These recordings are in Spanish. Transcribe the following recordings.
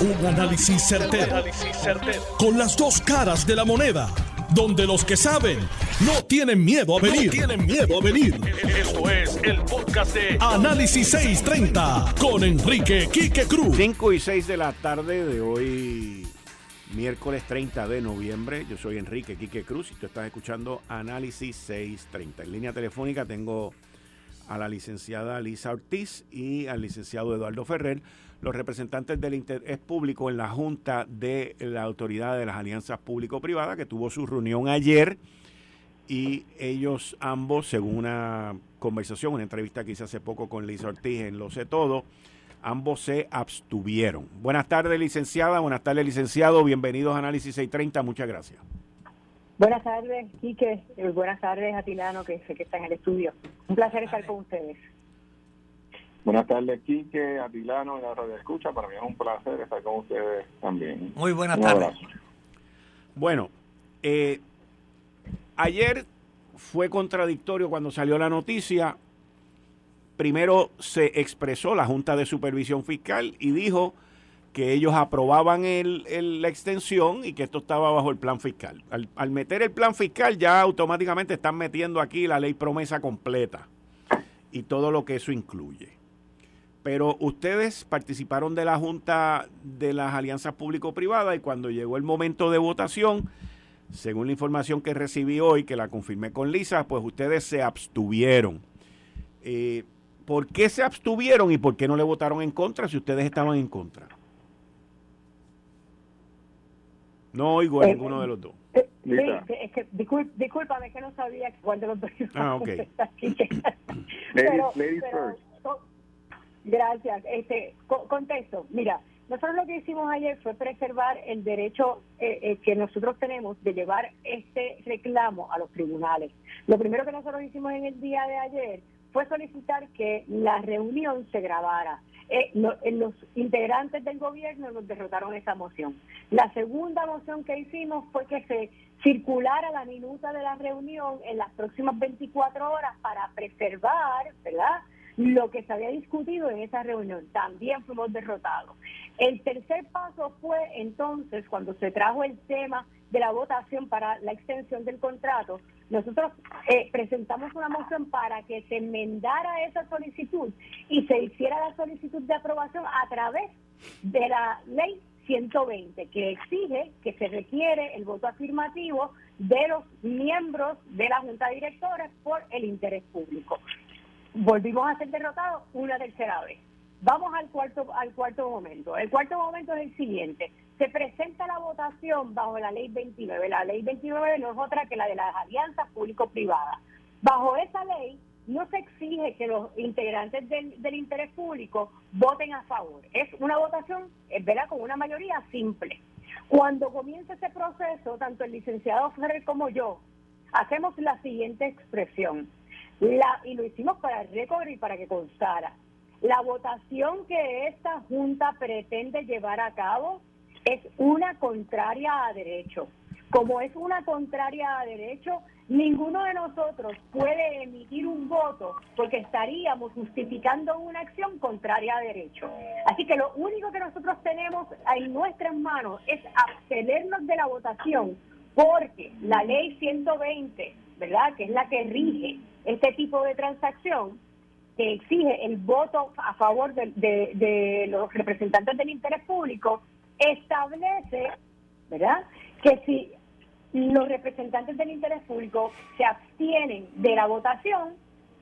Un análisis certero, Con las dos caras de la moneda. Donde los que saben no tienen miedo a venir. tienen miedo a venir. Esto es el podcast de Análisis 630 con Enrique Quique Cruz. 5 y 6 de la tarde de hoy, miércoles 30 de noviembre. Yo soy Enrique Quique Cruz y tú estás escuchando Análisis 630. En línea telefónica tengo a la licenciada Lisa Ortiz y al licenciado Eduardo Ferrer los representantes del interés público en la Junta de la Autoridad de las Alianzas Público-Privadas, que tuvo su reunión ayer, y ellos ambos, según una conversación, una entrevista que hice hace poco con Lisa Ortiz en Lo sé todo, ambos se abstuvieron. Buenas tardes, licenciada, buenas tardes, licenciado, bienvenidos a Análisis 630, muchas gracias. Buenas tardes, Quique, eh, buenas tardes a Tilano, que sé que está en el estudio. Un placer estar con ustedes. Buenas tardes, Quique, Atilano y la radio escucha. Para mí es un placer estar con ustedes también. Muy buenas tardes. Bueno, eh, ayer fue contradictorio cuando salió la noticia. Primero se expresó la Junta de Supervisión Fiscal y dijo que ellos aprobaban el, la extensión y que esto estaba bajo el plan fiscal. Al, al meter el plan fiscal ya automáticamente están metiendo aquí la ley promesa completa y todo lo que eso incluye. Pero ustedes participaron de la Junta de las Alianzas Público-Privadas y cuando llegó el momento de votación, según la información que recibí hoy, que la confirmé con Lisa, pues ustedes se abstuvieron. Eh, ¿Por qué se abstuvieron y por qué no le votaron en contra si ustedes estaban en contra? No oigo a eh, ninguno de los dos. Eh, es que, discúlpame que no sabía cuál de los dos. Ah, ok. ladies first. Gracias. Este, contexto. Mira, nosotros lo que hicimos ayer fue preservar el derecho eh, eh, que nosotros tenemos de llevar este reclamo a los tribunales. Lo primero que nosotros hicimos en el día de ayer fue solicitar que la reunión se grabara. Eh, los integrantes del gobierno nos derrotaron esa moción. La segunda moción que hicimos fue que se circulara la minuta de la reunión en las próximas 24 horas para preservar, ¿verdad? Lo que se había discutido en esa reunión. También fuimos derrotados. El tercer paso fue entonces cuando se trajo el tema de la votación para la extensión del contrato, nosotros eh, presentamos una moción para que se enmendara esa solicitud y se hiciera la solicitud de aprobación a través de la ley 120, que exige que se requiere el voto afirmativo de los miembros de la Junta de Directores por el interés público volvimos a ser derrotados una tercera vez. Vamos al cuarto, al cuarto momento. El cuarto momento es el siguiente. Se presenta la votación bajo la ley 29. La ley 29 no es otra que la de las alianzas público-privadas. Bajo esa ley no se exige que los integrantes del, del, interés público voten a favor. Es una votación, es verdad, con una mayoría simple. Cuando comienza ese proceso, tanto el licenciado Ferrer como yo hacemos la siguiente expresión. La, y lo hicimos para el récord y para que constara. La votación que esta Junta pretende llevar a cabo es una contraria a derecho. Como es una contraria a derecho, ninguno de nosotros puede emitir un voto porque estaríamos justificando una acción contraria a derecho. Así que lo único que nosotros tenemos en nuestras manos es abstenernos de la votación porque la ley 120, ¿verdad? Que es la que rige este tipo de transacción que exige el voto a favor de, los representantes del interés público, establece, ¿verdad?, que si los representantes del interés público se abstienen de la votación,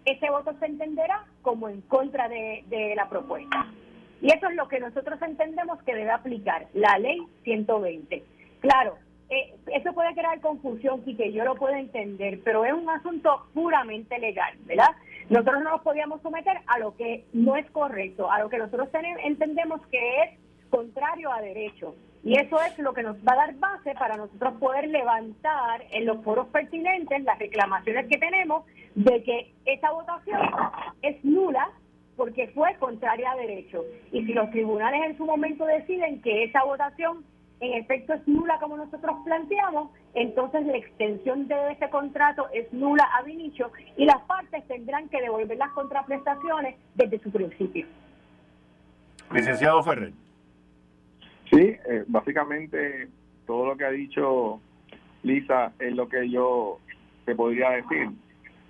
ese voto se entenderá como en contra de, de la propuesta. Y eso es lo que nosotros entendemos que debe aplicar la ley 120. Claro, eh, eso puede crear confusión y que yo lo puedo entender, pero es un asunto puramente legal, ¿verdad? Nosotros no nos podíamos someter a lo que no es correcto, a lo que nosotros tenemos, entendemos que es contrario a derecho. Y eso es lo que nos va a dar base para nosotros poder levantar en los foros pertinentes las reclamaciones que tenemos de que esa votación es nula porque fue contraria a derecho. Y si los tribunales en su momento deciden que esa votación en efecto es nula como nosotros planteamos, entonces la extensión de ese contrato es nula a Vinicio y las partes tendrán que devolver las contraprestaciones desde su principio. Licenciado Ferrer. Sí, eh, básicamente todo lo que ha dicho Lisa es lo que yo te podría decir.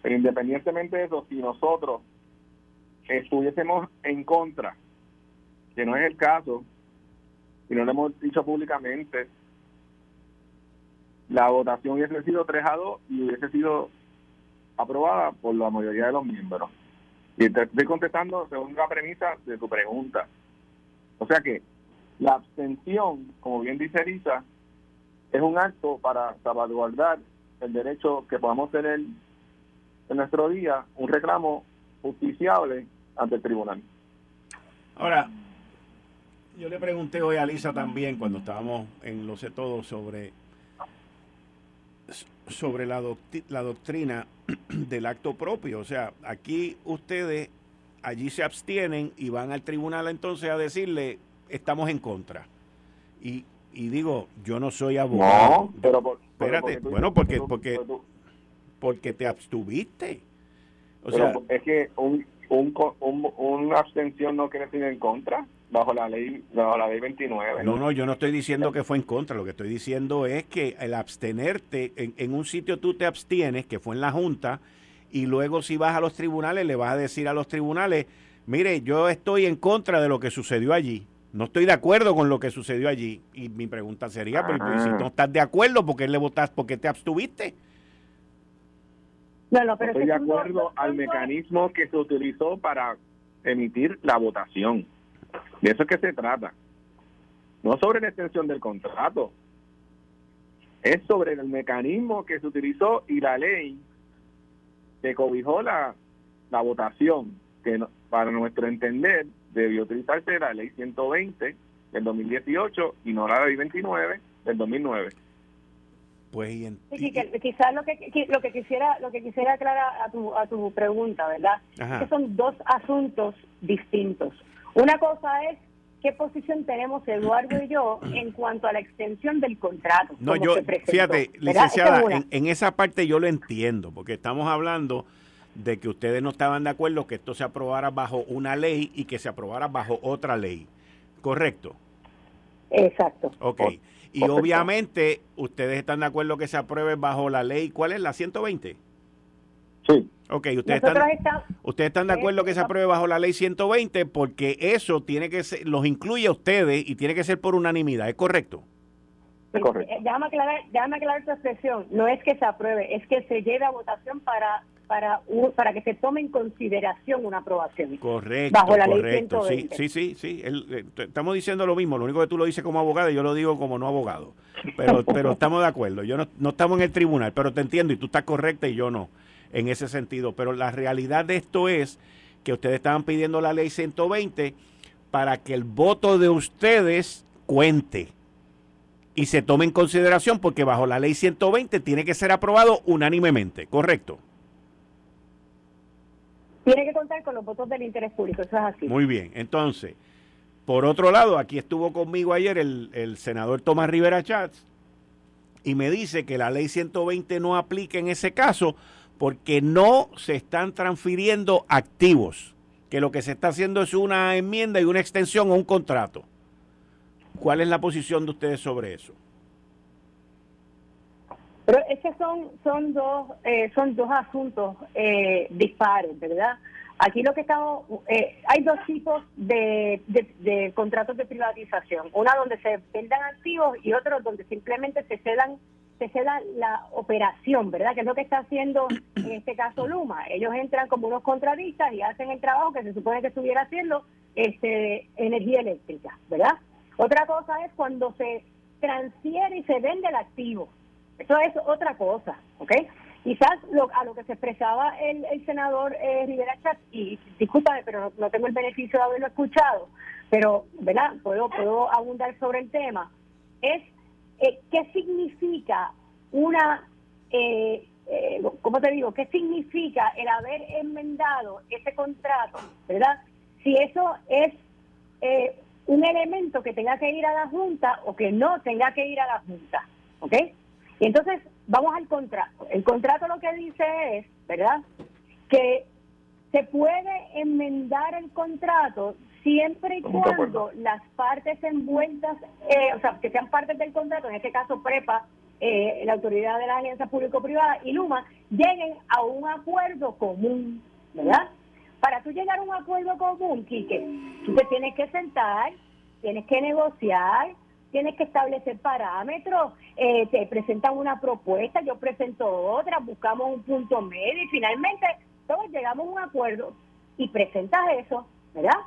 Pero independientemente de eso, si nosotros estuviésemos en contra, que no es el caso, y no lo hemos dicho públicamente, la votación hubiese sido 3 a 2 y hubiese sido aprobada por la mayoría de los miembros. Y te estoy contestando según la premisa de tu pregunta. O sea que la abstención, como bien dice Lisa, es un acto para salvaguardar el derecho que podamos tener en nuestro día, un reclamo justiciable ante el tribunal. Ahora, yo le pregunté hoy a Lisa también cuando estábamos en Lo sé todo sobre, sobre la, la doctrina del acto propio. O sea, aquí ustedes allí se abstienen y van al tribunal entonces a decirle estamos en contra. Y, y digo, yo no soy abogado. No, pero espérate, bueno, porque porque porque te abstuviste. O sea, es que un, un, un, una abstención no quiere decir en contra bajo la ley bajo la ley 29. No, no, yo no estoy diciendo que fue en contra, lo que estoy diciendo es que el abstenerte, en, en, un sitio tú te abstienes, que fue en la Junta, y luego si vas a los tribunales le vas a decir a los tribunales, mire, yo estoy en contra de lo que sucedió allí. No estoy de acuerdo con lo que sucedió allí. Y mi pregunta sería, pero si no estás de acuerdo, ¿por qué le votaste? ¿Por qué te abstuviste? No, no, pero estoy de acuerdo al mecanismo que se utilizó para emitir la votación. De eso es que se trata. No sobre la extensión del contrato. Es sobre el mecanismo que se utilizó y la ley que cobijó la, la votación, que para nuestro entender debió utilizarse la ley 120 del 2018 y no la ley 29 del 2009. Pues y, quizás lo que lo que quisiera lo que quisiera aclarar a tu a tu pregunta, ¿verdad? Que son dos asuntos distintos. Una cosa es qué posición tenemos Eduardo y yo en cuanto a la extensión del contrato. No, yo, fíjate, licenciada, en, esa parte yo lo entiendo, porque estamos hablando de que ustedes no estaban de acuerdo que esto se aprobara bajo una ley y que se aprobara bajo otra ley. ¿Correcto? Exacto. Ok. Y obviamente ustedes están de acuerdo que se apruebe bajo la ley, ¿cuál es? ¿La 120? Sí. Ok, ustedes están, ustedes están de acuerdo que se apruebe bajo la ley 120 porque eso tiene que ser, los incluye a ustedes y tiene que ser por unanimidad, ¿es correcto? Es correcto. Eh, déjame aclarar, déjame aclarar tu expresión. No es que se apruebe, es que se lleve a votación para para, para que se tome en consideración una aprobación. Correcto, bajo la correcto. Ley Sí, sí, sí, eh, estamos diciendo lo mismo, lo único que tú lo dices como abogado y yo lo digo como no abogado. Pero, pero estamos de acuerdo, yo no, no estamos en el tribunal, pero te entiendo y tú estás correcta y yo no, en ese sentido. Pero la realidad de esto es que ustedes estaban pidiendo la ley 120 para que el voto de ustedes cuente y se tome en consideración porque bajo la ley 120 tiene que ser aprobado unánimemente, ¿correcto? Tiene que contar con los votos del interés público, eso es así. Muy bien, entonces, por otro lado, aquí estuvo conmigo ayer el, senador Tomás Rivera Chats y me dice que la ley 120 no aplica en ese caso porque no se están transfiriendo activos, que lo que se está haciendo es una enmienda y una extensión o un contrato. ¿Cuál es la posición de ustedes sobre eso? Pero es son, son, dos, eh, son dos asuntos eh, dispares, ¿verdad? Aquí lo que estamos, eh, hay dos tipos de, de, contratos de privatización, una donde se vendan activos y otro donde simplemente se cedan se ceda la operación, ¿verdad? Que es lo que está haciendo en este caso Luma. Ellos entran como unos contratistas y hacen el trabajo que se supone que estuviera haciendo este energía eléctrica, ¿verdad? Otra cosa es cuando se transfiere y se vende el activo. Eso es otra cosa, ¿ok? Quizás lo, a lo que se expresaba el, el senador eh, Rivera Chat, y discúlpame, pero no, tengo el beneficio de haberlo escuchado, pero, ¿verdad? Puedo, puedo abundar sobre el tema, es eh, qué significa una, eh, eh, ¿cómo te digo? ¿Qué significa el haber enmendado ese contrato, ¿verdad? Si eso es eh, un elemento que tenga que ir a la Junta o que no tenga que ir a la Junta, ¿ok? Y entonces vamos al contrato. El contrato lo que dice es, ¿verdad? Que se puede enmendar el contrato siempre y cuando las partes envueltas, eh, o sea, que sean partes del contrato, en este caso PREPA, eh, la autoridad de la alianza público-privada y Luma, lleguen a un acuerdo común, ¿verdad? Para tú llegar a un acuerdo común, Quique, tú te tienes que sentar, tienes que negociar, tienes que establecer parámetros, eh, te presentan una propuesta, yo presento otra, buscamos un punto medio y finalmente todos llegamos a un acuerdo y presentas eso, ¿verdad?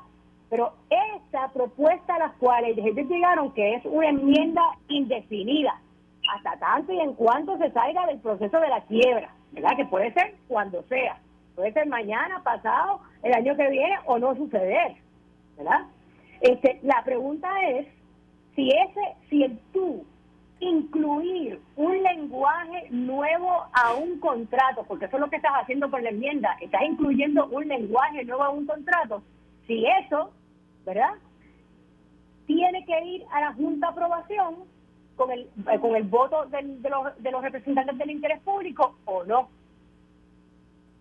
Pero esa propuesta a la cual ellos llegaron, que es una enmienda indefinida, hasta tanto y en cuanto se salga del proceso de la quiebra, ¿verdad? Que puede ser cuando sea, puede ser mañana, pasado, el año que viene o no suceder, ¿verdad? Este, la pregunta es si ese, si el tú incluir un lenguaje nuevo a un contrato, porque eso es lo que estás haciendo con la enmienda, estás incluyendo un lenguaje nuevo a un contrato, si eso, ¿verdad? Tiene que ir a la Junta de Aprobación con el, eh, con el voto de, los, de los representantes del interés público o no.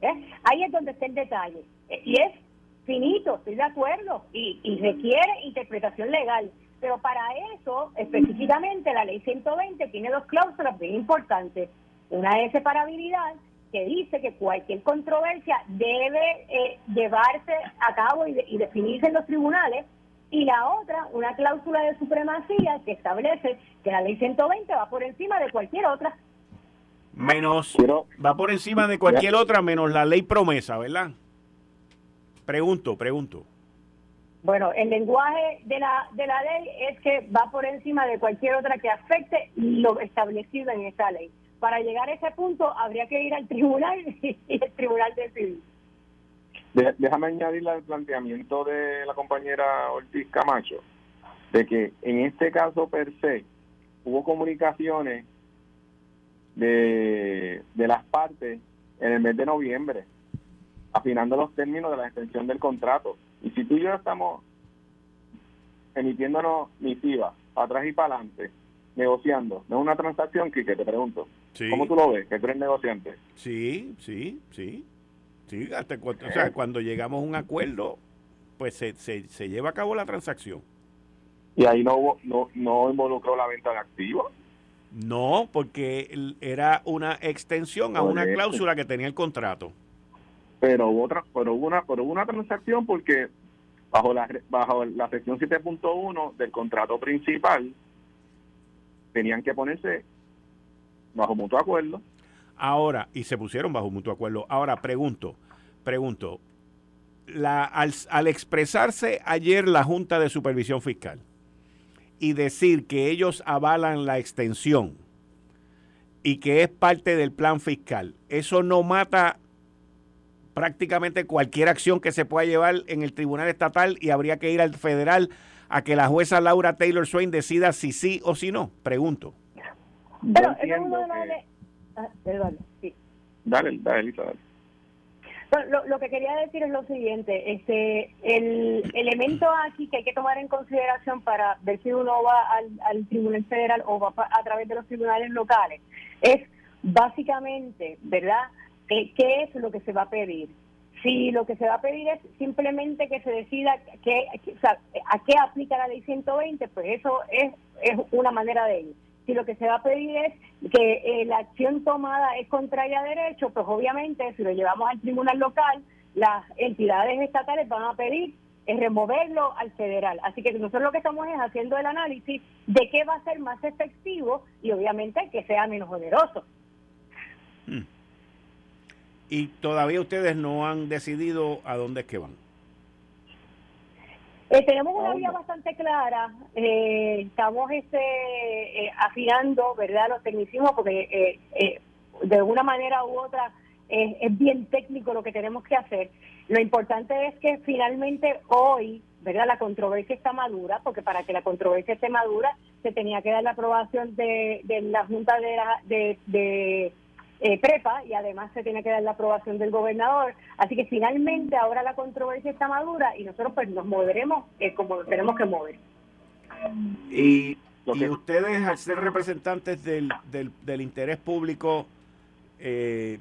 ¿Eh? Ahí es donde está el detalle. Eh, y es finito, estoy de acuerdo, y, y requiere interpretación legal. Pero para eso, específicamente, la ley 120 tiene dos cláusulas bien importantes. Una es separabilidad, que dice que cualquier controversia debe eh, llevarse a cabo y, y, definirse en los tribunales. Y la otra, una cláusula de supremacía que establece que la ley 120 va por encima de cualquier otra. Menos, va por encima de cualquier otra menos la ley promesa, ¿verdad? Pregunto, pregunto. Bueno, el lenguaje de la, de la ley es que va por encima de cualquier otra que afecte lo establecido en esa ley. Para llegar a ese punto habría que ir al tribunal y el tribunal decidir. Déjame añadir al planteamiento de la compañera Ortiz Camacho, de que en este caso per se hubo comunicaciones de, de las partes en el mes de noviembre, afinando los términos de la extensión del contrato. Y si tú y yo estamos emitiéndonos misivas, atrás y para adelante, negociando, no es una transacción, que te pregunto. ¿Cómo tú lo ves? Que tú eres negociante. Sí, sí, sí. Sí, hasta cuando, o sea, cuando llegamos a un acuerdo, pues se, se, se lleva a cabo la transacción. ¿Y ahí no, no, no involucró la venta de activos? No, porque era una extensión a una cláusula que tenía el contrato pero hubo otra pero hubo una pero hubo una transacción porque bajo la bajo la sección 7.1 del contrato principal tenían que ponerse bajo mutuo acuerdo. Ahora y se pusieron bajo mutuo acuerdo. Ahora pregunto pregunto al expresarse ayer la Junta de Supervisión Fiscal y decir que ellos avalan la extensión y que es parte del plan fiscal, eso no mata prácticamente cualquier acción que se pueda llevar en el Tribunal Estatal y habría que ir al federal a que la jueza Laura Taylor Swain decida si sí o si no. Pregunto. Pero es uno de los... Ah, Dale, dale, Elisa, dale. lo, lo, que quería decir es lo siguiente, este, el elemento aquí que hay que tomar en consideración para ver si uno va al, al Tribunal Federal o va a través de los tribunales locales es básicamente, ¿verdad? ¿Qué es lo que se va a pedir? Si lo que se va a pedir es simplemente que se decida que, a qué aplica la ley 120, pues eso es, es una manera de ir. Si lo que se va a pedir es que eh, la acción tomada es contraria a derecho, pues obviamente si lo llevamos al tribunal local, las entidades estatales van a pedir es removerlo al federal. Así que nosotros lo que estamos es haciendo el análisis de qué va a ser más efectivo y obviamente que sea menos oneroso. Hmm y todavía ustedes no han decidido a dónde es que van. Eh, tenemos una vía bastante clara, eh, estamos este, eh, afinando, ¿verdad?, los tecnicismos, porque de una manera u otra es bien técnico lo que tenemos que hacer. Lo importante es que finalmente hoy, ¿verdad?, la controversia está madura, porque para que la controversia esté madura se tenía que dar la aprobación de, de la Junta de, de, de eh, prepa y además se tiene que dar la aprobación del gobernador. Así que finalmente ahora la controversia está madura y nosotros pues nos moveremos eh, como tenemos que mover. Y, y ustedes al ser representantes del, del, del interés público, eh,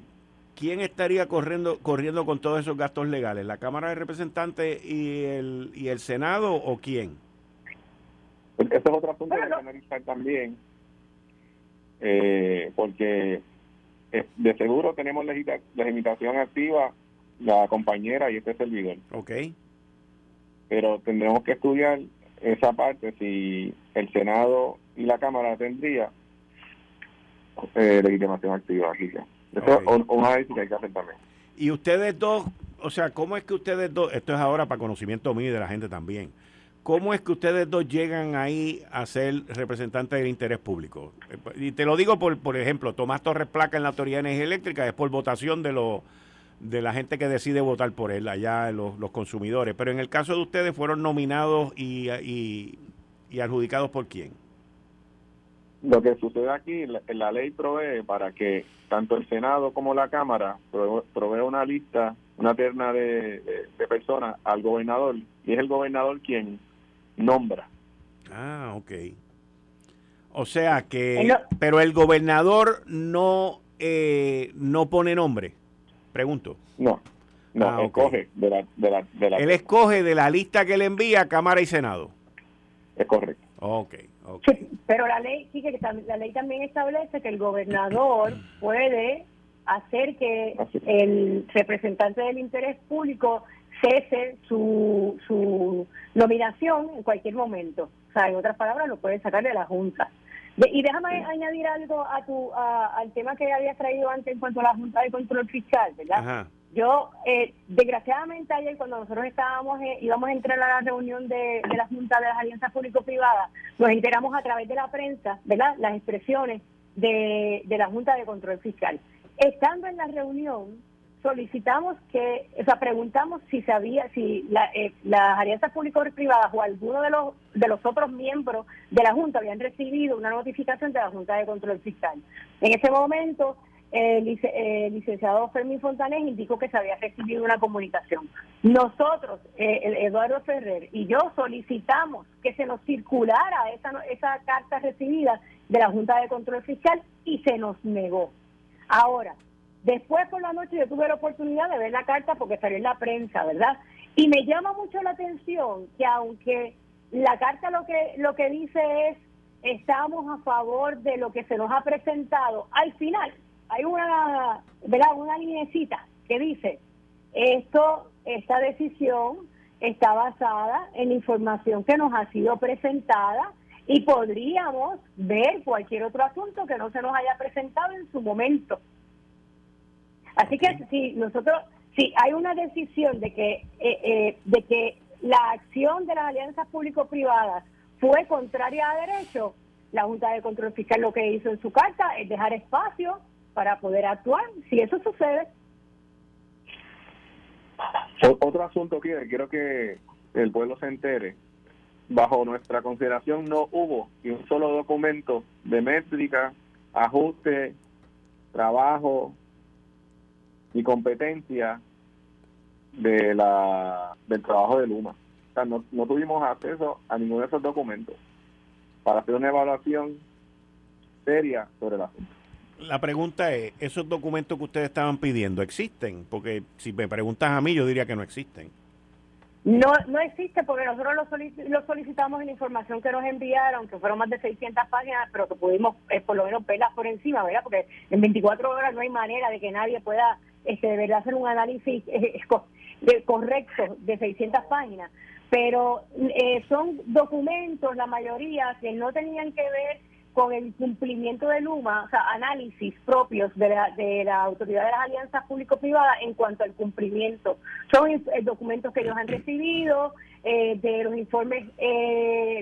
¿quién estaría corriendo, corriendo con todos esos gastos legales? ¿La Cámara de Representantes y el, y el Senado o quién? Ese es otro asunto que hay que analizar también, eh, porque eh, de seguro tenemos la legitimación activa la compañera y este servidor. Ok. Pero tendremos que estudiar esa parte si el Senado y la Cámara tendría eh, legitimación activa. Aquí Eso es un análisis que hay que hacer también. Y ustedes dos, o sea, ¿cómo es que ustedes dos, esto es ahora para conocimiento mío y de la gente también, ¿cómo es que ustedes dos llegan ahí a ser representantes del interés público? Y te lo digo por, por ejemplo, Tomás Torres Placa en la Autoridad de Energía Eléctrica es por votación de los de la gente que decide votar por él, allá los, los consumidores. Pero en el caso de ustedes, ¿fueron nominados y, y, adjudicados por quién? Lo que sucede aquí, la, la, ley provee para que tanto el Senado como la Cámara provee, una lista, una terna de, de, personas al gobernador, y es el gobernador quien nombra. Ah, ok. O sea que, pero el gobernador no, eh, no pone nombre. Pregunto. No, no, ah, escoge de la, de, la, de la... Él escoge de la lista que le envía a Cámara y Senado. Es correcto. Ok, pero la ley, sí, que la ley también establece que el gobernador puede hacer que el representante del interés público cese su, su nominación en cualquier momento. O sea, en otras palabras, lo puede sacar de la Junta y déjame añadir algo a tu al tema que habías traído antes en cuanto a la Junta de Control Fiscal, ¿verdad? Yo, eh, desgraciadamente ayer cuando nosotros estábamos, eh, íbamos a entrar a la reunión de, de la Junta de las Alianzas Público-Privadas, nos enteramos a través de la prensa, ¿verdad? Las expresiones de, de la Junta de Control Fiscal. Estando en la reunión, solicitamos que, o sea, preguntamos si sabía, si la, eh, las alianzas públicas privadas o alguno de los de los otros miembros de la Junta habían recibido una notificación de la Junta de Control Fiscal. En ese momento, el, licenciado Fermín Fontanés indicó que se había recibido una comunicación. Nosotros, eh, el Eduardo Ferrer y yo solicitamos que se nos circulara esa, esa carta recibida de la Junta de Control Fiscal y se nos negó. Ahora, Después por la noche yo tuve la oportunidad de ver la carta porque salió en la prensa, ¿verdad? Y me llama mucho la atención que aunque la carta lo que lo que dice es estamos a favor de lo que se nos ha presentado, al final hay una, ¿verdad? Una linecita que dice esto, esta decisión está basada en información que nos ha sido presentada y podríamos ver cualquier otro asunto que no se nos haya presentado en su momento. Así que si nosotros, si hay una decisión de que, eh, eh, de que la acción de las alianzas público-privadas fue contraria a derecho, la Junta de Control Fiscal lo que hizo en su carta es dejar espacio para poder actuar. Si eso sucede. Otro asunto que quiero que el pueblo se entere. Bajo nuestra consideración no hubo ni un solo documento de métrica, ajuste, trabajo, y competencia de la del trabajo de Luma. O sea, no, no tuvimos acceso a ninguno de esos documentos para hacer una evaluación seria sobre el asunto. La pregunta es, ¿esos documentos que ustedes estaban pidiendo existen? Porque si me preguntas a mí, yo diría que no existen. No, no existe porque nosotros lo, solicitamos en la información que nos enviaron, que fueron más de 600 páginas, pero que pudimos eh, por lo menos verlas por encima, ¿verdad? Porque en 24 horas no hay manera de que nadie pueda este, de verdad hacer un análisis eh, de, correcto de 600 páginas, pero eh, son documentos, la mayoría, que no tenían que ver con el cumplimiento de Luma, o sea, análisis propios de la, de la Autoridad de las Alianzas Público-Privadas en cuanto al cumplimiento. Son eh, documentos que ellos han recibido, de los informes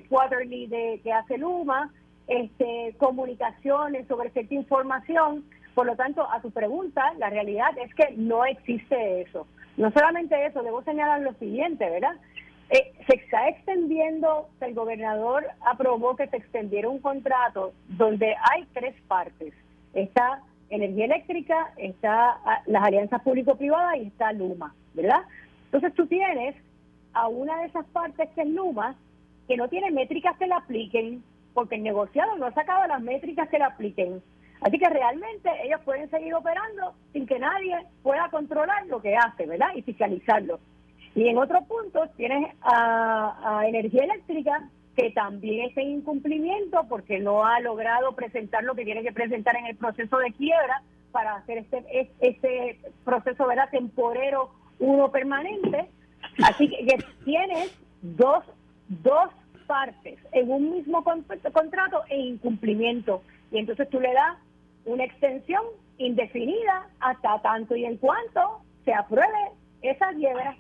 quarterly de, que hace Luma, este, comunicaciones sobre cierta información, por lo tanto, a tu pregunta, la realidad es que no existe eso. No solamente eso, debo señalar lo siguiente, ¿verdad? Eh, se está extendiendo, el gobernador aprobó que se extendiera un contrato donde hay tres partes. Está energía eléctrica, está ah, las alianzas público-privadas y está Luma, ¿verdad? Entonces tú tienes a una de esas partes que es Luma, que no tiene métricas que la apliquen, porque el negociado no ha sacado las métricas que la apliquen Así que realmente ellos pueden seguir operando sin que nadie pueda controlar lo que hace, ¿verdad? Y fiscalizarlo. Y en otro punto tienes a, Energía Eléctrica que también está en incumplimiento porque no ha logrado presentar lo que tiene que presentar en el proceso de quiebra para hacer este, este proceso ¿verdad? temporero, uno permanente. Así que tienes dos, dos partes en un mismo contrato e incumplimiento. Y entonces tú le das una extensión indefinida hasta tanto y en cuanto se apruebe esa quiebra.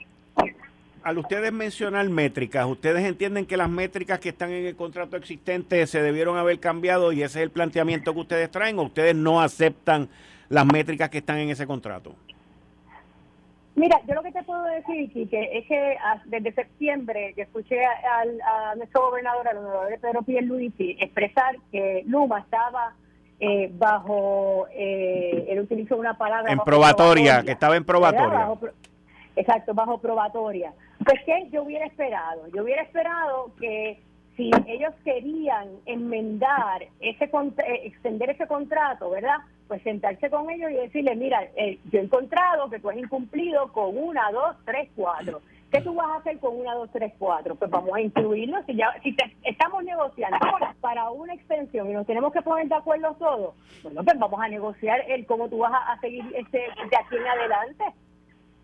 Al ustedes mencionar métricas, ¿ustedes entienden que las métricas que están en el contrato existente se debieron haber cambiado y ese es el planteamiento que ustedes traen o ustedes no aceptan las métricas que están en ese contrato? Mira, yo lo que te puedo decir, Quique, es que ah, desde septiembre que escuché a nuestro gobernador, al gobernador Pedro Pierluisi, expresar que Luma estaba eh, bajo, eh, él utilizó una palabra... En probatoria, que estaba en probatoria. exacto, bajo probatoria. Pues que yo hubiera esperado, yo hubiera esperado que si ellos querían enmendar ese eh, extender ese contrato, ¿verdad? Pues sentarse con ellos y decirle, mira, eh, yo he encontrado que tú has incumplido con una, dos, tres, cuatro. ¿Qué tú vas a hacer con una, dos, tres, cuatro? Pues vamos a incluirlo. Si ya si estamos negociando para una extensión y nos tenemos que poner de acuerdo todos, bueno, pues vamos a negociar el cómo tú vas a, seguir este, de aquí en adelante.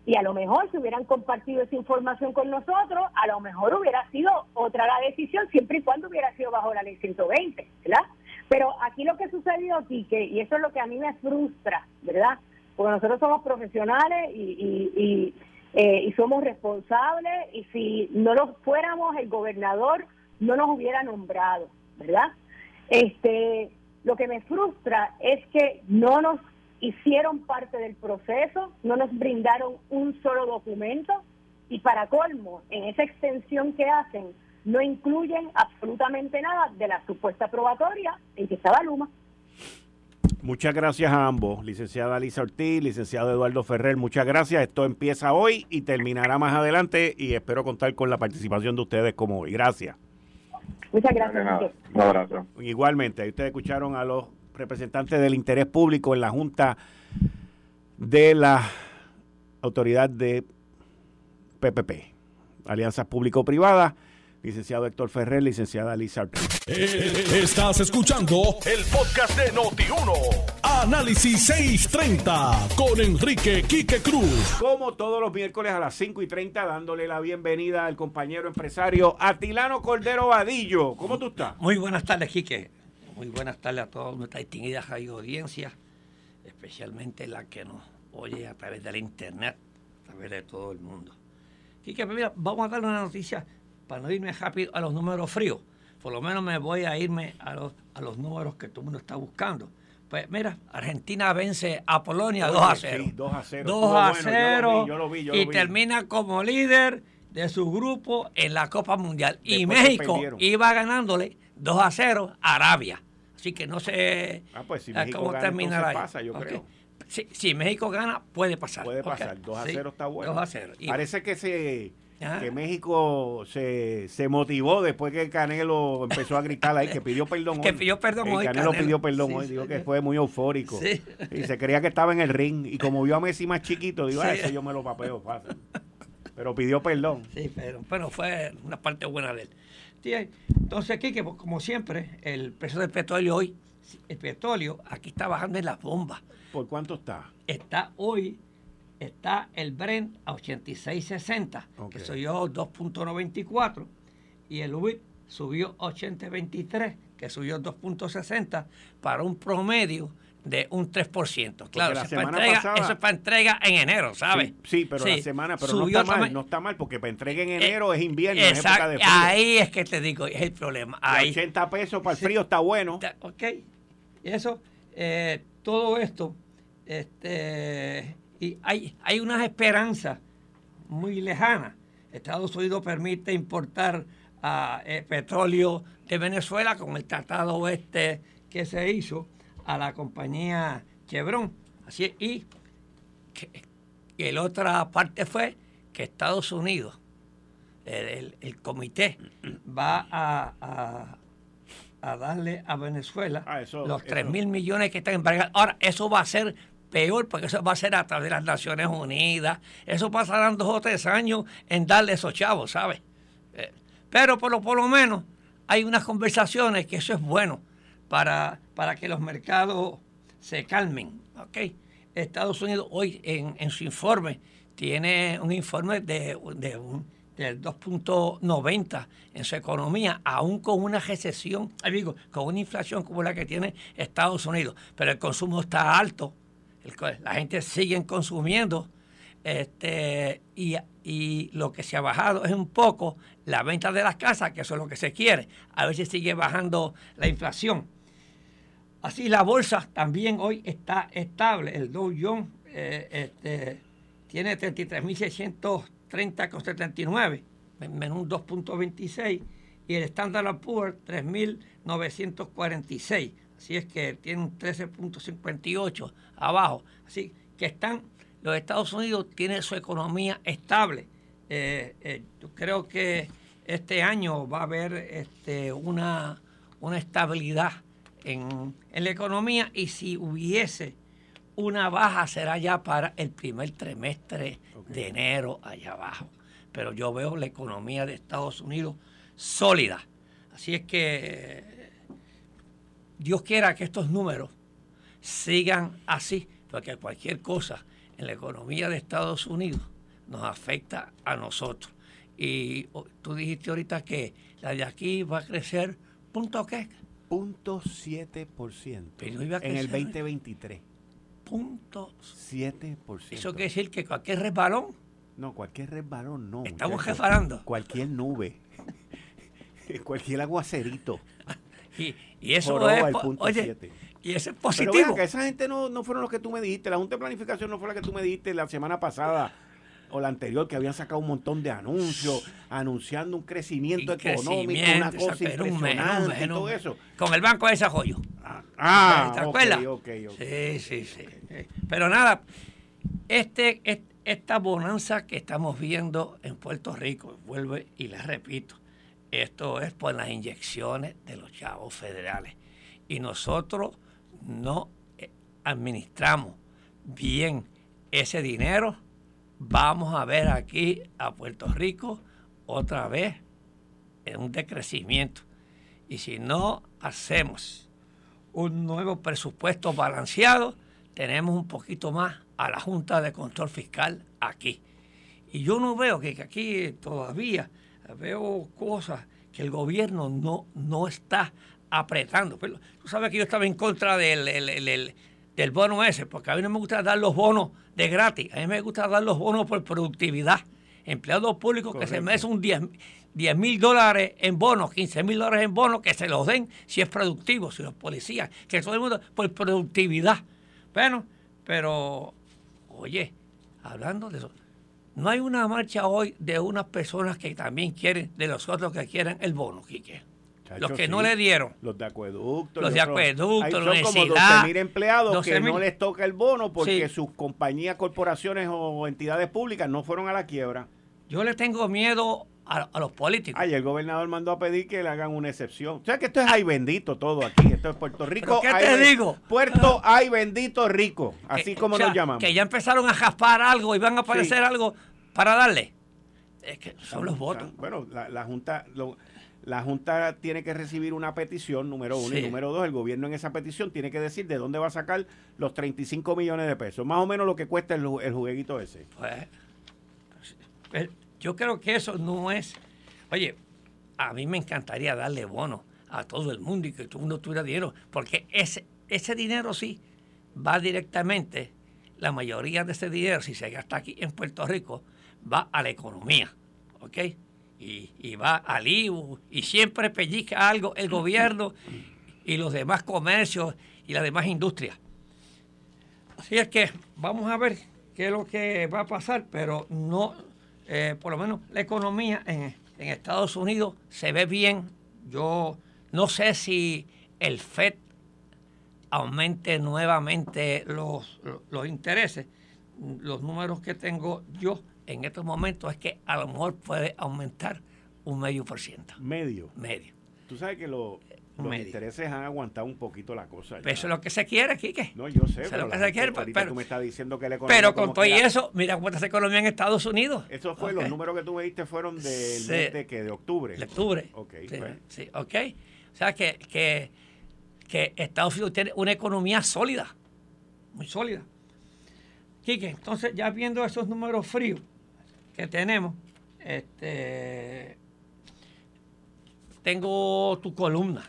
Y a lo mejor si hubieran compartido esa información con nosotros, a lo mejor hubiera sido otra la decisión, siempre y cuando hubiera sido bajo la ley 120, ¿verdad? Pero aquí lo que sucedió, Quique, y eso es lo que a mí me frustra, ¿verdad? Porque nosotros somos profesionales y, y, eh, y somos responsables, y si no lo fuéramos, el gobernador no nos hubiera nombrado, ¿verdad? Este, lo que me frustra es que no nos hicieron parte del proceso, no nos brindaron un solo documento y para colmo, en esa extensión que hacen, no incluyen absolutamente nada de la supuesta probatoria en que estaba Luma. Muchas gracias a ambos, licenciada Lisa Ortiz, licenciado Eduardo Ferrer, muchas gracias. Esto empieza hoy y terminará más adelante y espero contar con la participación de ustedes como hoy. Gracias. Muchas gracias. Un abrazo. Igualmente, ustedes escucharon a los representante del interés público en la Junta de la Autoridad de PPP, Alianzas Público-Privadas, licenciado Héctor Ferrer, licenciada Lisa. Eh, estás escuchando el podcast de Noti1. Análisis 630 con Enrique Quique Cruz. Como todos los miércoles a las 5 y 30, dándole la bienvenida al compañero empresario Atilano Cordero Vadillo. ¿Cómo tú estás? Muy buenas tardes, Quique. Muy buenas tardes a todas nuestras distinguidas audiencias, especialmente la que nos oye a través de la internet, a través de todo el mundo. Y que mira, vamos a dar una noticia para no irme rápido a los números fríos. Por lo menos me voy a irme a los, a los números que todo el mundo está buscando. Pues mira, Argentina vence a Polonia 2 a 0. 2 a 0. 2 a 0. y termina como líder de su grupo en la Copa Mundial. y México iba ganándole 2 a 0 a Arabia. Así que no sé ah, pues si cómo gana, terminará. pasa, yo creo. Si, México gana, puede pasar. Puede pasar. 2 a 0 está bueno. 2 a 0. Parece que se que México se, se, motivó después que Canelo empezó a gritar ahí que pidió perdón que pidió perdón hoy. Canelo, pidió perdón hoy, digo que fue muy eufórico. Y se creía que estaba en el ring y como vio a Messi más chiquito, digo, a ah, eso yo me lo papeo fácil. Pero pidió perdón. Sí, pero, pero fue una parte buena de él. Entonces aquí, que como siempre, el precio del petróleo hoy, el petróleo aquí está bajando en las bombas. ¿Por cuánto está? Está hoy, está el Brent a 86.60, que subió 2.94, y el UIT subió 80.23, que subió 2.60, para un promedio de un 3%. Claro, eso, es entrega, eso, es para entrega, en enero, ¿sabes? Sí, pero la semana, pero no está mal, no está mal, porque para entrega en eh, enero es invierno, es época de frío. Ahí es que te digo, es el problema. Ahí, 80 pesos para el frío está bueno. Ok, y eso, eh, todo esto, este, y hay, hay unas esperanzas muy lejanas. Estados Unidos permite importar ah, eh, petróleo de Venezuela con el tratado este que se hizo a la compañía Chevron. Así, y, que, la otra parte fue que Estados Unidos, el, comité, va a, a darle a Venezuela ah, los 3 mil millones que están embargados. Ahora, eso va a ser peor porque eso va a ser a través de las Naciones Unidas. Eso pasarán dos o tres años en darle esos chavos, ¿sabes? Eh, pero por lo, por lo menos hay unas conversaciones que eso es bueno para, para que los mercados se calmen. ¿okay? Estados Unidos hoy en, en su informe tiene un informe de, de un, del 2.90 en su economía, aún con una recesión, digo, con una inflación como la que tiene Estados Unidos. Pero el consumo está alto, la gente sigue consumiendo este, y, y, lo que se ha bajado es un poco la venta de las casas, que eso es lo que se quiere. A si sigue bajando la inflación. Así la bolsa también hoy está estable. El Dow Jones eh, este, tiene 33.630,79, menos un 2.26, y el Standard Poor's 3.946. Así es que tiene un 13.58 abajo. Así que están, los Estados Unidos tienen su economía estable. Eh, eh, yo creo que este año va a haber este, una, una estabilidad en, la economía y si hubiese una baja será ya para el primer trimestre de enero allá abajo. Pero yo veo la economía de Estados Unidos sólida. Así es que Dios quiera que estos números sigan así, porque cualquier cosa en la economía de Estados Unidos nos afecta a nosotros. Y tú dijiste ahorita que la de aquí va a crecer, ¿punto qué? Punto 7% en el 2023. Punto 7%. ¿Eso quiere decir que cualquier resbalón? No, cualquier resbalón no. Estamos resbalando. Cualquier nube. cualquier aguacerito. Y, eso es, oye, y eso es positivo. Pero que esa gente no, no fueron los que tú me diste. La Junta de Planificación no fue la que tú me diste la semana pasada o la anterior que habían sacado un montón de anuncios anunciando un crecimiento económico, una cosa impresionante y todo eso. Con el Banco de Desarrollo. Ah, ah ¿te acuerdas? Sí, sí, sí. Pero nada, este, esta bonanza que estamos viendo en Puerto Rico, vuelve y les repito, esto es por las inyecciones de los chavos federales. Y nosotros no eh, administramos bien ese dinero vamos a ver aquí a Puerto Rico otra vez en un decrecimiento. Y si no hacemos un nuevo presupuesto balanceado, tenemos un poquito más a la Junta de Control Fiscal aquí. Y yo no veo que aquí todavía veo cosas que el gobierno no, no está apretando. Pero tú sabes que yo estaba en contra del, del bono ese, porque a mí no me gusta dar los bonos de gratis. A mí me gusta dar los bonos por productividad. Empleados públicos que se merecen un 10 mil dólares en bonos, 15 mil dólares en bonos, que se los den si es productivo, si los policías, que todo el mundo por productividad. Bueno, pero, oye, hablando de eso, no hay una marcha hoy de unas personas que también quieren, de los otros que quieren el bono, Quique los que no le dieron. Los de acueductos. Los de acueductos, los Son como 12 mil empleados que no les toca el bono porque sus compañías, corporaciones o entidades públicas no fueron a la quiebra. Yo le tengo miedo a, los políticos. Ay, el gobernador mandó a pedir que le hagan una excepción. O sea que esto es ay bendito todo aquí. Esto es Puerto Rico. ¿Qué te digo? Puerto ay bendito rico. Así como nos llamamos. Que ya empezaron a jaspar algo y van a aparecer algo para darle. Es que son los votos. Bueno, la, la Junta... Lo, la Junta tiene que recibir una petición, número uno, y número dos, el gobierno en esa petición tiene que decir de dónde va a sacar los 35 millones de pesos, más o menos lo que cuesta el, el jugueguito ese. Pues, pues, yo creo que eso no es... Oye, a mí me encantaría darle bono a todo el mundo y que todo el mundo tuviera dinero, porque ese, ese dinero sí va directamente, la mayoría de ese dinero, si se gasta aquí en Puerto Rico, va a la economía, ¿ok? y, va al IBU y siempre pellizca algo el gobierno y los demás comercios y las demás industrias. Así es que vamos a ver qué es lo que va a pasar, pero no, eh, por lo menos la economía en, Estados Unidos se ve bien. Yo no sé si el FED aumente nuevamente los, los intereses. Los números que tengo yo en estos momentos es que a lo mejor puede aumentar un medio por ciento. Medio. Medio. Tú sabes que lo, los intereses han aguantado un poquito la cosa. Pero eso es lo que se quiere, Quique. No, yo sé. Eso es lo que se quiere. Pero, tú me estás diciendo que la economía. Pero con todo y eso, mira cómo está esa economía en Estados Unidos. Eso fue, los números que tú me diste fueron del mes de, que de octubre. De octubre. Ok, sí, pues. sí, ok. O sea que, que, que Estados Unidos tiene una economía sólida, muy sólida. Quique, entonces ya viendo esos números fríos que tenemos, este, tengo tu columna.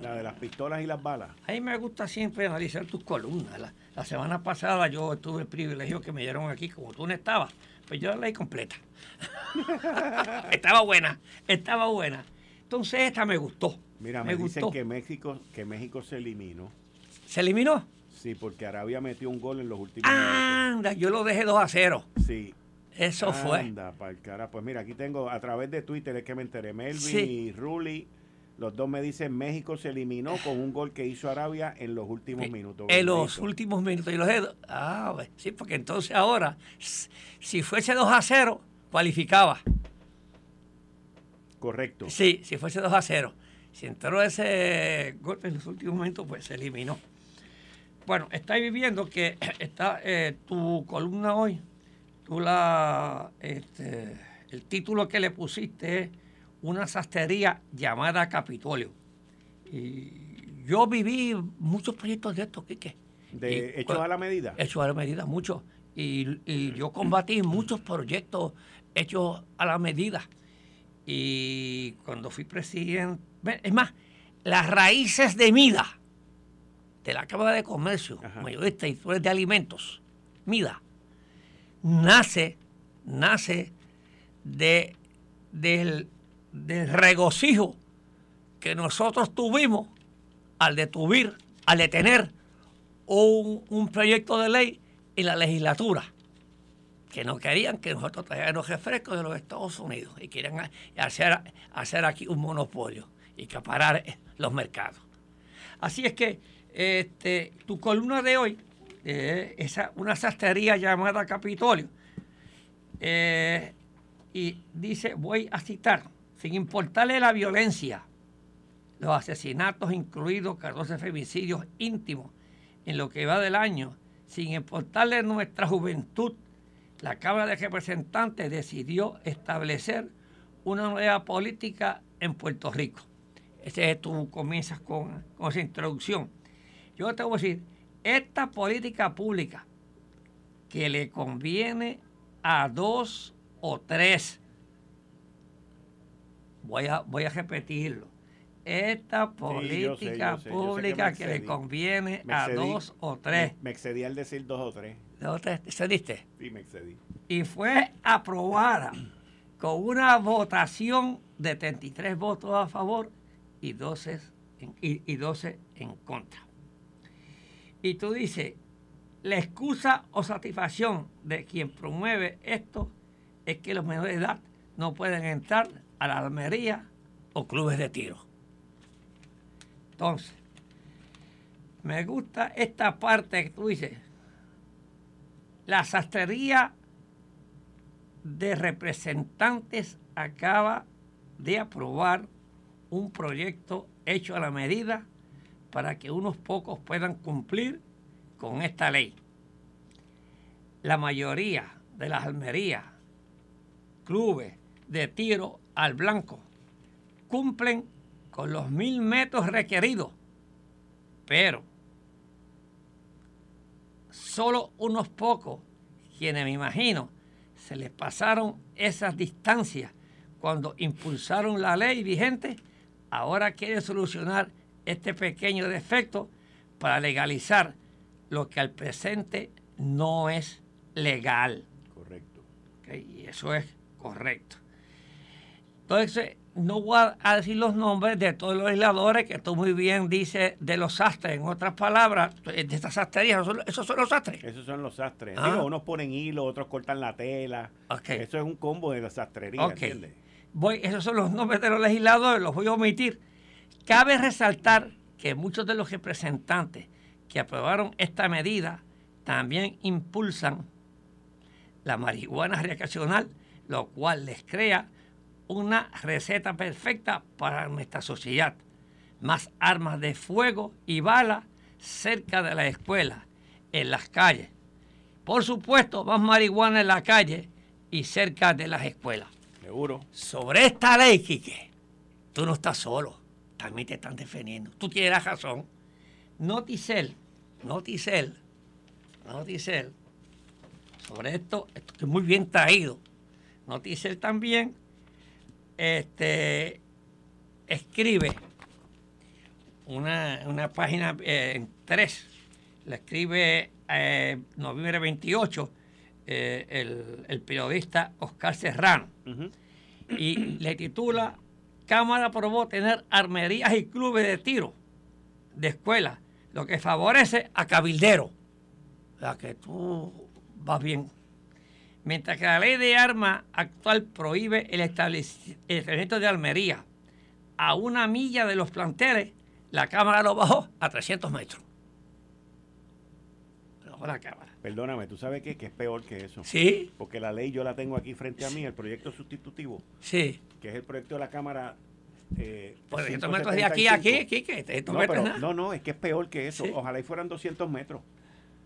La de las pistolas y las balas. A mí me gusta siempre analizar tus columnas. La, semana pasada yo tuve el privilegio que me dieron aquí, como tú no estabas, pues yo la leí completa. estaba buena, estaba buena. Entonces esta me gustó. Mira, me, dicen que México, que México se eliminó. ¿Se eliminó? Sí, porque Arabia metió un gol en los últimos Anda, yo lo dejé 2 a 0. Sí. Eso fue. Anda, para el cara. Pues mira, aquí tengo a través de Twitter es que me enteré. Melvin y Ruli, los dos me dicen México se eliminó con un gol que hizo Arabia en los últimos minutos. En los últimos minutos. Y los dedos. Ah, sí, porque entonces ahora, si fuese 2 a 0, cualificaba. Correcto. Sí, si fuese 2 a 0. Si entró ese golpe en los últimos momentos, pues se eliminó. Bueno, estáis viviendo que está eh, tu columna hoy, tú la, este, el título que le pusiste es una sastrería llamada Capitolio. Y yo viví muchos proyectos de estos, Quique. De hechos a la medida. Hechos a la medida, muchos. Y, y, yo combatí muchos proyectos hechos a la medida. Y cuando fui presidente, es más, las raíces de MIDA, de la Cámara de Comercio, mayorista y de alimentos, MIDA, nace, nace de, del, regocijo que nosotros tuvimos al detuvir, al detener un, un proyecto de ley en la legislatura que no querían que nosotros trajéramos refrescos de los Estados Unidos y querían hacer, hacer aquí un monopolio y acaparar los mercados. Así es que este, tu columna de hoy eh, es una sastrería llamada Capitolio. Eh, y dice, voy a citar, sin importarle la violencia, los asesinatos incluidos 14 femicidios íntimos en lo que va del año, sin importarle nuestra juventud, la Cámara de Representantes decidió establecer una nueva política en Puerto Rico. Ese es, tú comienzas con, con esa introducción. Yo te voy a decir, esta política pública que le conviene a dos o tres, voy a, voy a repetirlo, esta política pública que, le conviene a dos o tres. Me, excedí al decir dos o tres. ¿Dos o tres? ¿Te excediste? Sí, me excedí. Y fue aprobada con una votación de 33 votos a favor y 12 y 12 en contra. Y tú dices, la excusa o satisfacción de quien promueve esto es que los menores de edad no pueden entrar a la almería o clubes de tiro. Entonces, me gusta esta parte que tú dices. La sastrería de representantes acaba de aprobar un proyecto hecho a la medida para que unos pocos puedan cumplir con esta ley. La mayoría de las almerías, clubes de tiro al blanco, cumplen con los mil metros requeridos, pero solo unos pocos, quienes me imagino, se les pasaron esas distancias cuando impulsaron la ley vigente, ahora quieren solucionar este pequeño defecto para legalizar lo que al presente no es legal. Correcto. Y eso es correcto. Entonces, no voy a decir los nombres de todos los legisladores, que tú muy bien dices de los sastres. En otras palabras, de estas sastrerías, esos son los sastres. Esos son los sastres. Ah. unos ponen hilo, otros cortan la tela. Eso es un combo de la sastrería, ¿entiendes? Voy, esos son los nombres de los legisladores, los voy a omitir. Cabe resaltar que muchos de los representantes que aprobaron esta medida también impulsan la marihuana recreacional, lo cual les crea una receta perfecta para nuestra sociedad. Más armas de fuego y balas cerca de la escuela, en las calles. Por supuesto, más marihuana en la calle y cerca de las escuelas. Seguro. Sobre esta ley, Quique, tú no estás solo. También te están defendiendo. Tú tienes razón. Noticel, Noticel, Noticel, sobre esto, esto es muy bien traído. Noticel también este, escribe una, página eh, en tres, la escribe eh, noviembre 28 eh, el, periodista Oscar Serrano y le titula Cámara aprobó tener armerías y clubes de tiro de escuela, lo que favorece a cabildero. O sea que tú vas bien. Mientras que la ley de armas actual prohíbe el establecimiento de armería a una milla de los planteles, la Cámara lo bajó a 300 metros. la Cámara. Perdóname, ¿tú sabes qué? Que es peor que eso. Sí. Porque la ley yo la tengo aquí frente a mí, el proyecto sustitutivo. Sí. Que es el proyecto de la Cámara eh, 300 metros de aquí a aquí, aquí no, no, no, es que es peor que eso. Ojalá y fueran 200 metros.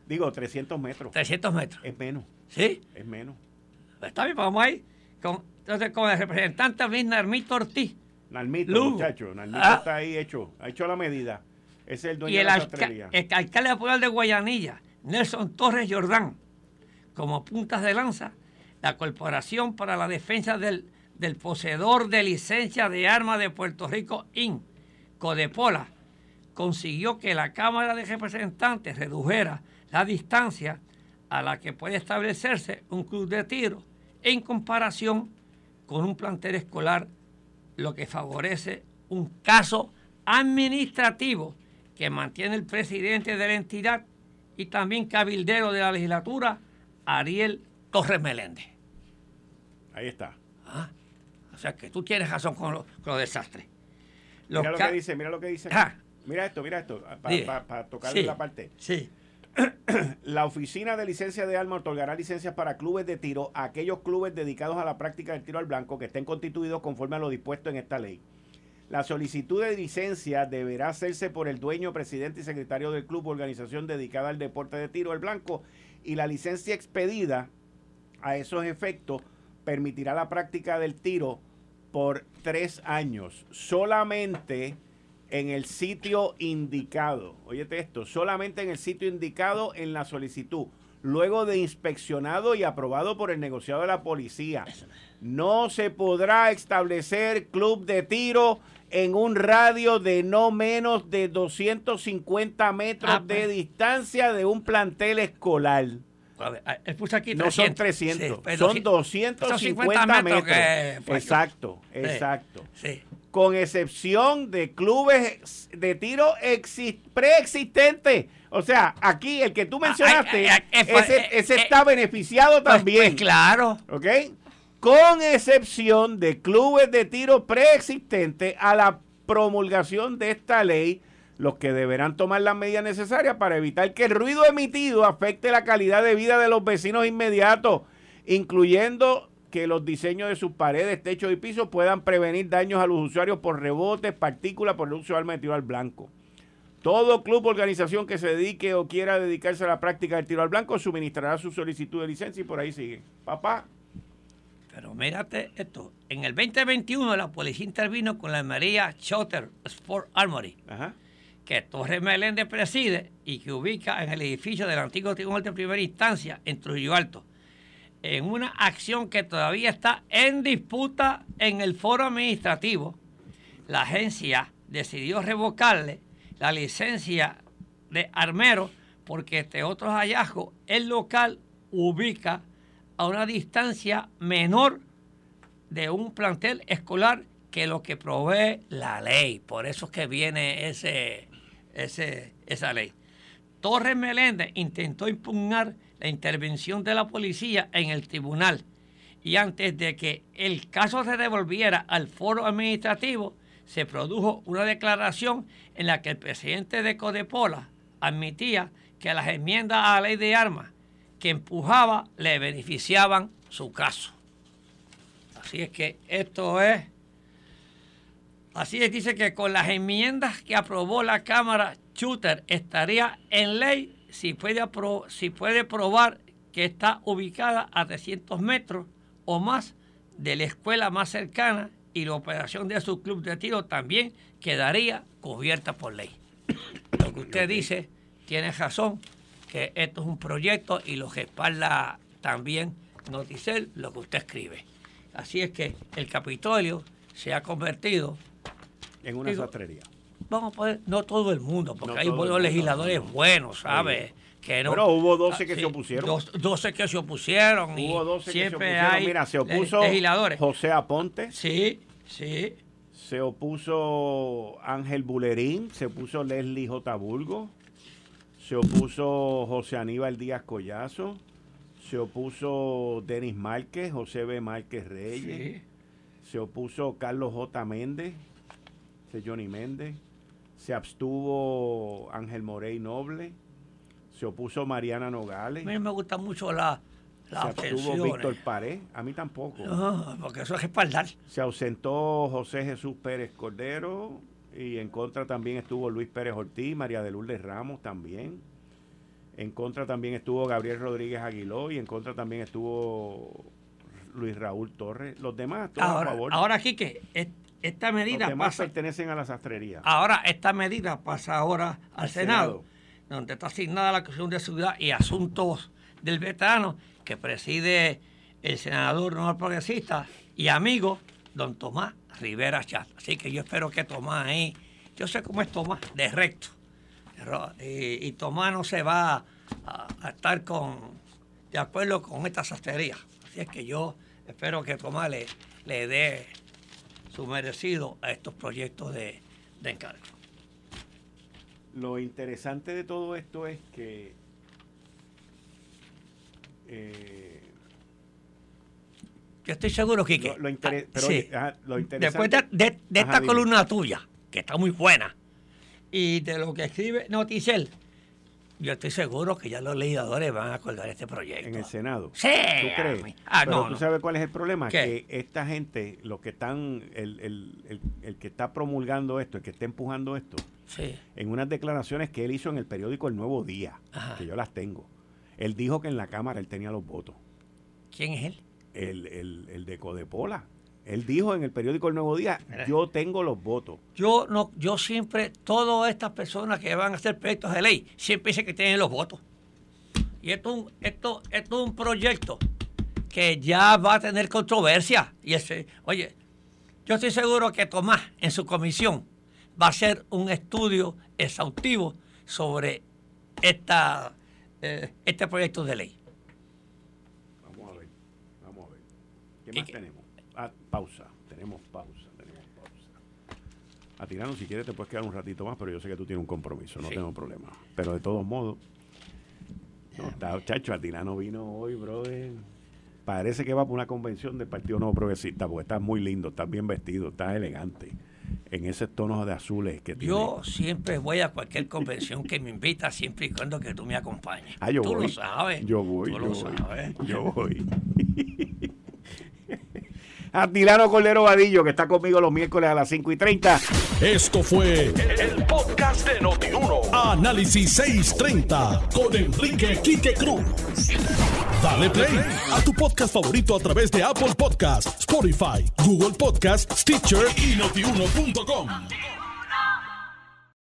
Digo, 300 metros. 300 metros. Es menos. ¿Sí? Es menos. Está bien, pues vamos ahí. Con, entonces, con el representante Luis Narmito Ortiz. Narmito, muchacho. Narmito ah. está ahí hecho. Ha hecho la medida. es el dueño y el de la alca el alcalde de de Guayanilla, Nelson Torres Jordán, como puntas de lanza, la Corporación para la Defensa del, del Poseedor de Licencia de Armas de Puerto Rico, IN, Codepola, consiguió que la Cámara de Representantes redujera la distancia a la que puede establecerse un club de tiro en comparación con un plantel escolar, lo que favorece un caso administrativo que mantiene el presidente de la entidad y también cabildero de la legislatura, Ariel Torres Meléndez. Ahí está. Ah, o sea que tú tienes razón con los desastres. mira lo que dice, mira lo que dice. Ah. Mira esto, mira esto, para tocar la parte. Sí. la Oficina de Licencia de Armas otorgará licencias para clubes de tiro a aquellos clubes dedicados a la práctica del tiro al blanco que estén constituidos conforme a lo dispuesto en esta ley. La solicitud de licencia deberá hacerse por el dueño, presidente y secretario del club o organización dedicada al deporte de tiro al blanco y la licencia expedida a esos efectos permitirá la práctica del tiro por tres años. Solamente en el sitio indicado. Óyete esto, solamente en el sitio indicado en la solicitud, luego de inspeccionado y aprobado por el negociado de la policía. No se podrá establecer club de tiro en un radio de no menos de 250 metros ah, de pues. distancia de un plantel escolar. no son 300, son 250 metros. exacto, exacto. Sí con excepción de clubes de tiro preexistentes. O sea, aquí el que tú ah, mencionaste, ese, está beneficiado pues, también. Pues, claro. ¿Ok? Con excepción de clubes de tiro preexistentes a la promulgación de esta ley, los que deberán tomar las medidas necesarias para evitar que el ruido emitido afecte la calidad de vida de los vecinos inmediatos, incluyendo que los diseños de sus paredes, techos y pisos puedan prevenir daños a los usuarios por rebotes, partículas, por el uso de armas de tiro al blanco. Todo club o organización que se dedique o quiera dedicarse a la práctica del tiro al blanco suministrará su solicitud de licencia y por ahí sigue. Papá. Pero mírate esto. En el 2021 la policía intervino con la María Chotter Sport Armory, que Torres Meléndez preside y que ubica en el edificio del antiguo Tribunal de Primera Instancia en Trujillo Alto en una acción que todavía está en disputa en el foro administrativo, la agencia decidió revocarle la licencia de armero porque este otro hallazgo, el local ubica a una distancia menor de un plantel escolar que lo que provee la ley. Por eso es que viene ese, esa ley. Torres Meléndez intentó impugnar la intervención de la policía en el tribunal y antes de que el caso se devolviera al foro administrativo, se produjo una declaración en la que el presidente de Codepola admitía que las enmiendas a la ley de armas que empujaba le beneficiaban su caso. Así es que esto es. Así es, dice que con las enmiendas que aprobó la Cámara, Shooter estaría en ley si puede, si puede probar que está ubicada a 300 metros o más de la escuela más cercana y la operación de su club de tiro también quedaría cubierta por ley. Lo que usted dice tiene razón, que esto es un proyecto y lo respalda también Noticel, lo que usted escribe. Así es que el Capitolio se ha convertido en una sastrería. Vamos a poder, no todo el mundo, porque hay buenos legisladores buenos, ¿sabes? Que no, Pero hubo 12 que se opusieron. 12 que se opusieron. Hubo 12 siempre que se opusieron. Hay Mira, se opuso legisladores. José Aponte. Sí, sí. Se opuso Ángel Bulerín, se opuso Leslie J. Bulgo, se opuso José Aníbal Díaz Collazo, se opuso Denis Márquez, José B. Márquez Reyes, se opuso Carlos J. Méndez, Johnny Méndez, se abstuvo Ángel Morey Noble, se opuso Mariana Nogales. A mí me gusta mucho la, la Se abstuvo Víctor Pared, a mí tampoco. porque eso es espaldar. Se ausentó José Jesús Pérez Cordero y en contra también estuvo Luis Pérez Ortiz, María de Lourdes Ramos también. En contra también estuvo Gabriel Rodríguez Aguiló y en contra también estuvo Luis Raúl Torres. Los demás, todos ahora, a favor. Ahora, Quique, esta medida Los demás pertenecen a la sastrería. Ahora, esta medida pasa ahora al, Senado, donde está asignada la Comisión de Seguridad y Asuntos del Veterano, que preside el senador no progresista y amigo, don Tomás Rivera Chat. Así que yo espero que Tomás ahí, yo sé cómo es Tomás, de recto. Y, Tomás no se va a, estar con de acuerdo con esta sastrería. Así es que yo espero que Tomás le, le dé su merecido a estos proyectos de, de encargo. Lo interesante de todo esto es que eh, yo estoy seguro, Quique. Lo, lo, ah, lo Después de, esta columna tuya, que está muy buena, y de lo que escribe Noticel, yo estoy seguro que ya los legisladores van a acordar este proyecto. En el Senado. Sí. ¿Tú crees? Ah, Pero tú sabes cuál es el problema. Que esta gente, los que están, el, el, el, que está promulgando esto, el que está empujando esto, en unas declaraciones que él hizo en el periódico El Nuevo Día, que yo las tengo, él dijo que en la Cámara él tenía los votos. ¿Quién es él? El, el, el de Codepola. Él dijo en el periódico El Nuevo Día, yo tengo los votos. Yo no, yo siempre, todas estas personas que van a hacer proyectos de ley, siempre dicen que tienen los votos. Y esto, esto, esto es un proyecto que ya va a tener controversia. Y ese, oye, yo estoy seguro que Tomás en su comisión va a hacer un estudio exhaustivo sobre esta, eh, este proyecto de ley. Vamos a ver, vamos a ver. ¿Qué más tenemos? Pausa, tenemos pausa, tenemos pausa. A Tirano, si quieres, te puedes quedar un ratito más, pero yo sé que tú tienes un compromiso, no tengo problema. Pero de todos modos, no, está, chacho, Atilano vino hoy, brother. Parece que va por una convención del Partido Nuevo Progresista, porque estás muy lindo, estás bien vestido, estás elegante en esos tonos de azules que Yo siempre voy a cualquier convención que me invita, siempre y cuando que tú me acompañes. Ah, yo tú voy. lo sabes. Yo voy. Tú yo lo voy. sabes. Yo voy. Atilano Cordero Vadillo, que está conmigo los miércoles a las 5 y 30. Esto fue el, podcast de Notiuno. Análisis 630 con Enrique Quique Cruz. Dale play a tu podcast favorito a través de Apple Podcasts, Spotify, Google Podcasts, Stitcher y notiuno.com.